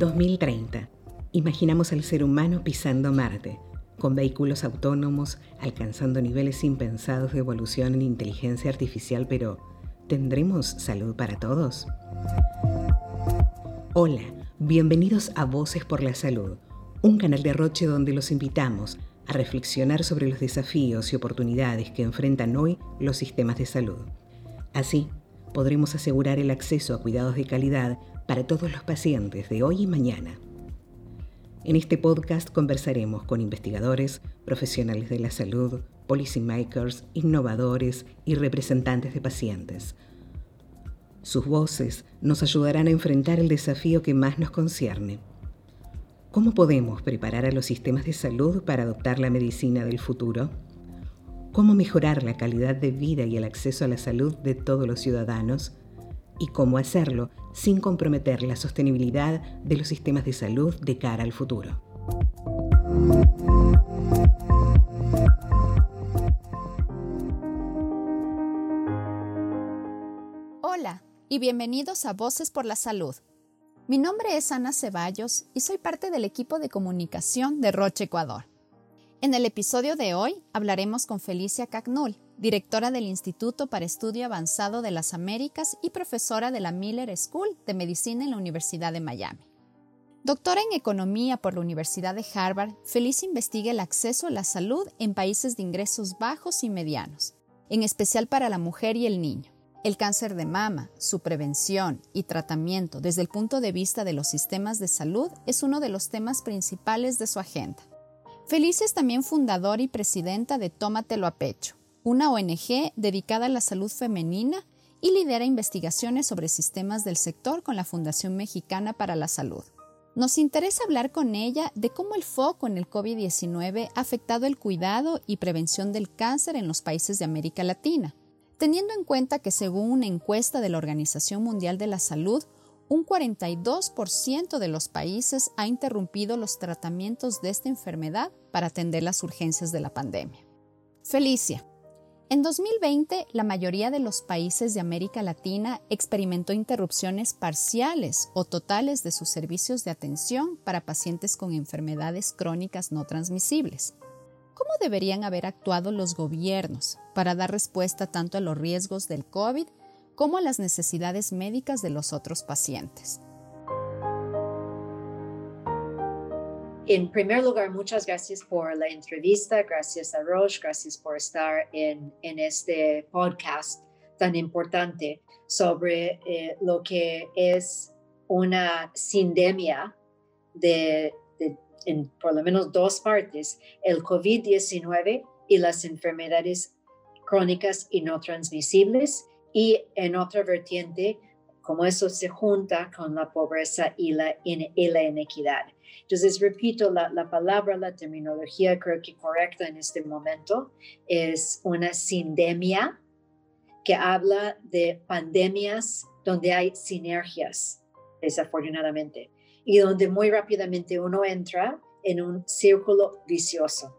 2030. Imaginamos al ser humano pisando Marte, con vehículos autónomos, alcanzando niveles impensados de evolución en inteligencia artificial, pero ¿tendremos salud para todos? Hola, bienvenidos a Voces por la Salud, un canal de Roche donde los invitamos a reflexionar sobre los desafíos y oportunidades que enfrentan hoy los sistemas de salud. Así, podremos asegurar el acceso a cuidados de calidad para todos los pacientes de hoy y mañana. En este podcast conversaremos con investigadores, profesionales de la salud, policymakers, innovadores y representantes de pacientes. Sus voces nos ayudarán a enfrentar el desafío que más nos concierne. ¿Cómo podemos preparar a los sistemas de salud para adoptar la medicina del futuro? ¿Cómo mejorar la calidad de vida y el acceso a la salud de todos los ciudadanos? y cómo hacerlo sin comprometer la sostenibilidad de los sistemas de salud de cara al futuro. Hola y bienvenidos a Voces por la Salud. Mi nombre es Ana Ceballos y soy parte del equipo de comunicación de Roche Ecuador. En el episodio de hoy hablaremos con Felicia Cagnol, directora del Instituto para Estudio Avanzado de las Américas y profesora de la Miller School de Medicina en la Universidad de Miami. Doctora en Economía por la Universidad de Harvard, Felicia investiga el acceso a la salud en países de ingresos bajos y medianos, en especial para la mujer y el niño. El cáncer de mama, su prevención y tratamiento desde el punto de vista de los sistemas de salud es uno de los temas principales de su agenda. Felicia es también fundadora y presidenta de Tómatelo a Pecho, una ONG dedicada a la salud femenina y lidera investigaciones sobre sistemas del sector con la Fundación Mexicana para la Salud. Nos interesa hablar con ella de cómo el foco en el COVID-19 ha afectado el cuidado y prevención del cáncer en los países de América Latina, teniendo en cuenta que según una encuesta de la Organización Mundial de la Salud, un 42% de los países ha interrumpido los tratamientos de esta enfermedad para atender las urgencias de la pandemia. Felicia, en 2020, la mayoría de los países de América Latina experimentó interrupciones parciales o totales de sus servicios de atención para pacientes con enfermedades crónicas no transmisibles. ¿Cómo deberían haber actuado los gobiernos para dar respuesta tanto a los riesgos del COVID como a las necesidades médicas de los otros pacientes? En primer lugar, muchas gracias por la entrevista, gracias a Roche, gracias por estar en, este podcast tan importante sobre eh, lo que es una sindemia de, de, en por lo menos dos partes, el COVID-19 y las enfermedades crónicas y no transmisibles, y en otra vertiente, cómo eso se junta con la pobreza y la, y la inequidad. Entonces, repito, la, la, palabra, la terminología creo que correcta en este momento es una sindemia que habla de pandemias donde hay sinergias, desafortunadamente, y donde muy rápidamente uno entra en un círculo vicioso,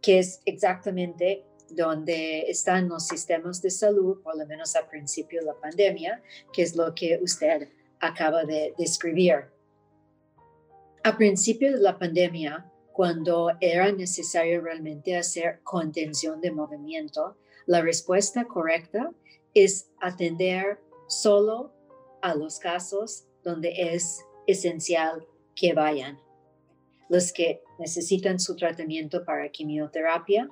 que es exactamente donde están los sistemas de salud, por lo menos al principio de la pandemia, que es lo que usted acaba de describir. A principio de la pandemia, cuando era necesario realmente hacer contención de movimiento, la respuesta correcta es atender solo a los casos donde es esencial que vayan. Los que necesitan su tratamiento para quimioterapia,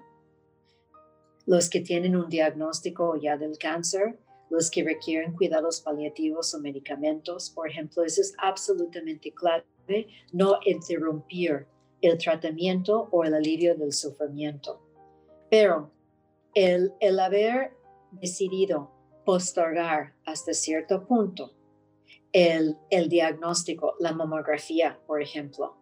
los que tienen un diagnóstico ya del cáncer, los que requieren cuidados paliativos o medicamentos, por ejemplo, eso es absolutamente clave, no interrumpir el tratamiento o el alivio del sufrimiento. Pero el, el haber decidido postergar hasta cierto punto el, el diagnóstico, la mamografía, por ejemplo,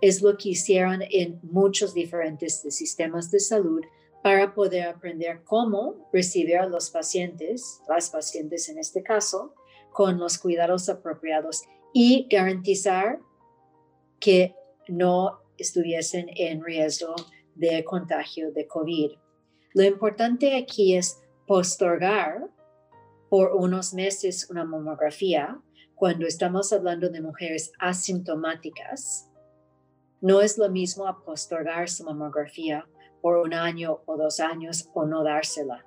es lo que hicieron en muchos diferentes sistemas de salud para poder aprender cómo recibir a los pacientes, las pacientes en este caso, con los cuidados apropiados y garantizar que no estuviesen en riesgo de contagio de COVID. Lo importante aquí es postergar por unos meses una mamografía cuando estamos hablando de mujeres asintomáticas. No es lo mismo a postergar su mamografía por un año o dos años o no dársela.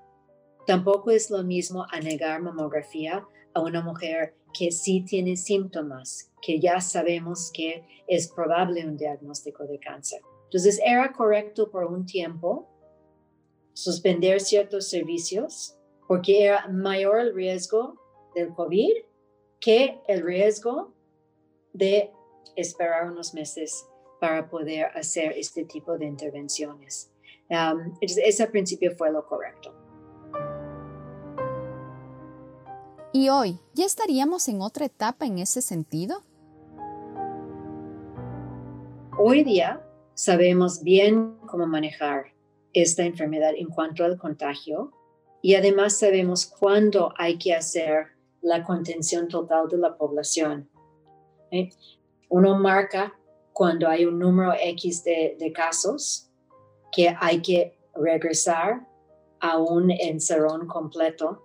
Tampoco es lo mismo a negar mamografía a una mujer que sí tiene síntomas, que ya sabemos que es probable un diagnóstico de cáncer. Entonces, era correcto por un tiempo suspender ciertos servicios porque era mayor el riesgo del COVID que el riesgo de esperar unos meses para poder hacer este tipo de intervenciones. Um, ese principio fue lo correcto. ¿Y hoy ya estaríamos en otra etapa en ese sentido? Hoy día sabemos bien cómo manejar esta enfermedad en cuanto al contagio y además sabemos cuándo hay que hacer la contención total de la población. ¿eh? Uno marca cuando hay un número X de, de casos que hay que regresar a un encerrón completo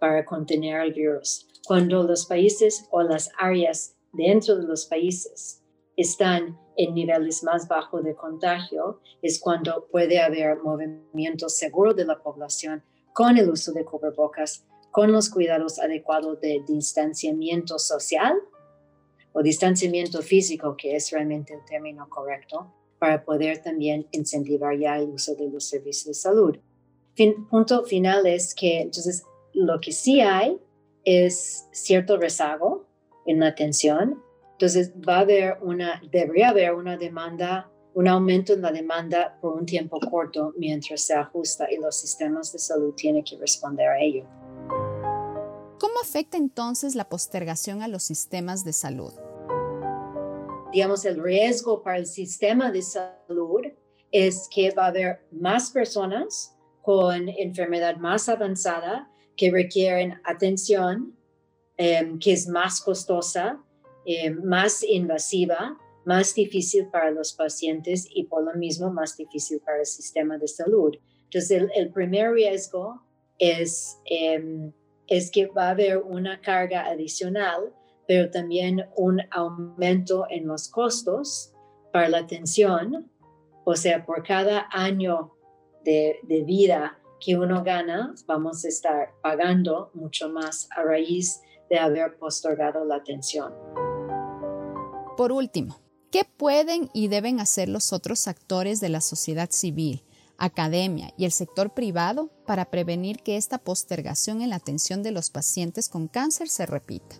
para contener el virus. Cuando los países o las áreas dentro de los países están en niveles más bajos de contagio, es cuando puede haber movimiento seguro de la población con el uso de cubrebocas, con los cuidados adecuados de distanciamiento social o distanciamiento físico, que es realmente el término correcto, para poder también incentivar ya el uso de los servicios de salud. punto final es que entonces lo que sí hay es cierto rezago en la atención. Entonces va a haber una, debería haber una demanda, un aumento en la demanda por un tiempo corto mientras se ajusta y los sistemas de salud tienen que responder a ello. ¿Cómo afecta entonces la postergación a los sistemas de salud? Digamos, el riesgo para el sistema de salud es que va a haber más personas con enfermedad más avanzada que requieren atención, em, que es más costosa, em, más invasiva, más difícil para los pacientes y por lo mismo más difícil para el sistema de salud. Entonces, el, primer riesgo es, em, es que va a haber una carga adicional, pero también un aumento en los costos para la atención. O sea, por cada año de, vida que uno gana, vamos a estar pagando mucho más a raíz de haber postergado la atención. Por último, ¿qué pueden y deben hacer los otros actores de la sociedad civil, academia y el sector privado para prevenir que esta postergación en la atención de los pacientes con cáncer se repita?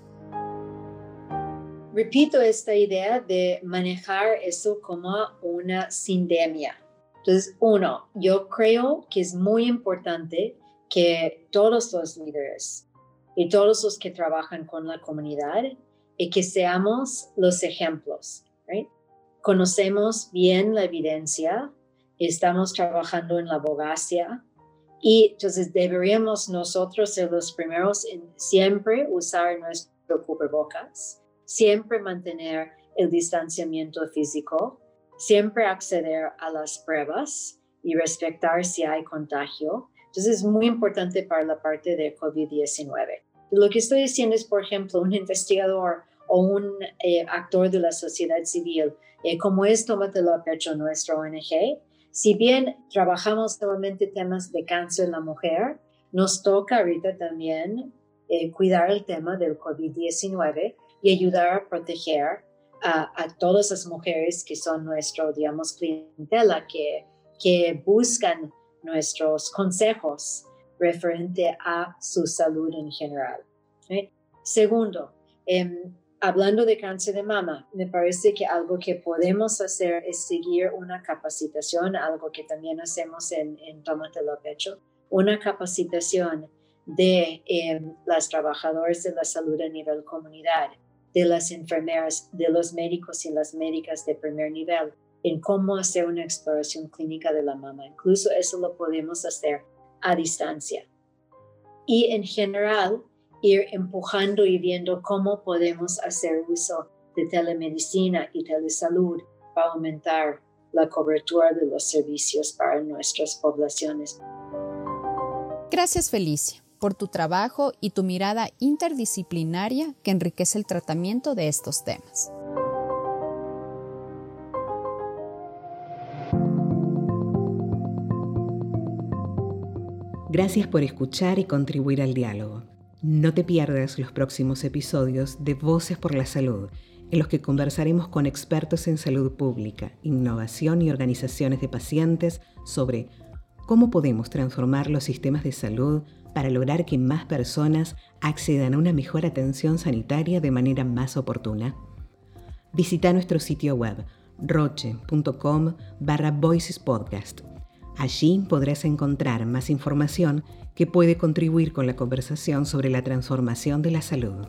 Repito esta idea de manejar eso como una sindemia, entonces, uno, yo creo que es muy importante que todos los líderes y todos los que trabajan con la comunidad y que seamos los ejemplos. Conocemos bien la evidencia, estamos trabajando en la abogacía y entonces deberíamos nosotros ser los primeros en siempre usar nuestro cubrebocas, siempre mantener el distanciamiento físico, siempre acceder a las pruebas y respetar si hay contagio. Entonces es muy importante para la parte de COVID-19. Lo que estoy diciendo es, por ejemplo, un investigador o un eh, actor de la sociedad civil, eh, como es Tómatelo a Pecho, nuestra ONG, si bien trabajamos nuevamente temas de cáncer en la mujer, nos toca ahorita también eh, cuidar el tema del COVID-19 y ayudar a proteger a, todas las mujeres que son nuestro, digamos, clientela, que, que buscan nuestros consejos referente a su salud en general. Segundo, em, hablando de cáncer de mama, me parece que algo que podemos hacer es seguir una capacitación, algo que también hacemos en, en Tómatelo a Pecho, una capacitación de em, las trabajadoras de la salud a nivel comunidad de las enfermeras, de los médicos y las médicas de primer nivel en cómo hacer una exploración clínica de la mama. Incluso eso lo podemos hacer a distancia. Y en general, ir empujando y viendo cómo podemos hacer uso de telemedicina y telesalud para aumentar la cobertura de los servicios para nuestras poblaciones. Gracias Felicia por tu trabajo y tu mirada interdisciplinaria que enriquece el tratamiento de estos temas. Gracias por escuchar y contribuir al diálogo. No te pierdas los próximos episodios de Voces por la Salud, en los que conversaremos con expertos en salud pública, innovación y organizaciones de pacientes sobre cómo podemos transformar los sistemas de salud para lograr que más personas accedan a una mejor atención sanitaria de manera más oportuna. Visita nuestro sitio web roche.com barra Voices Podcast. Allí podrás encontrar más información que puede contribuir con la conversación sobre la transformación de la salud.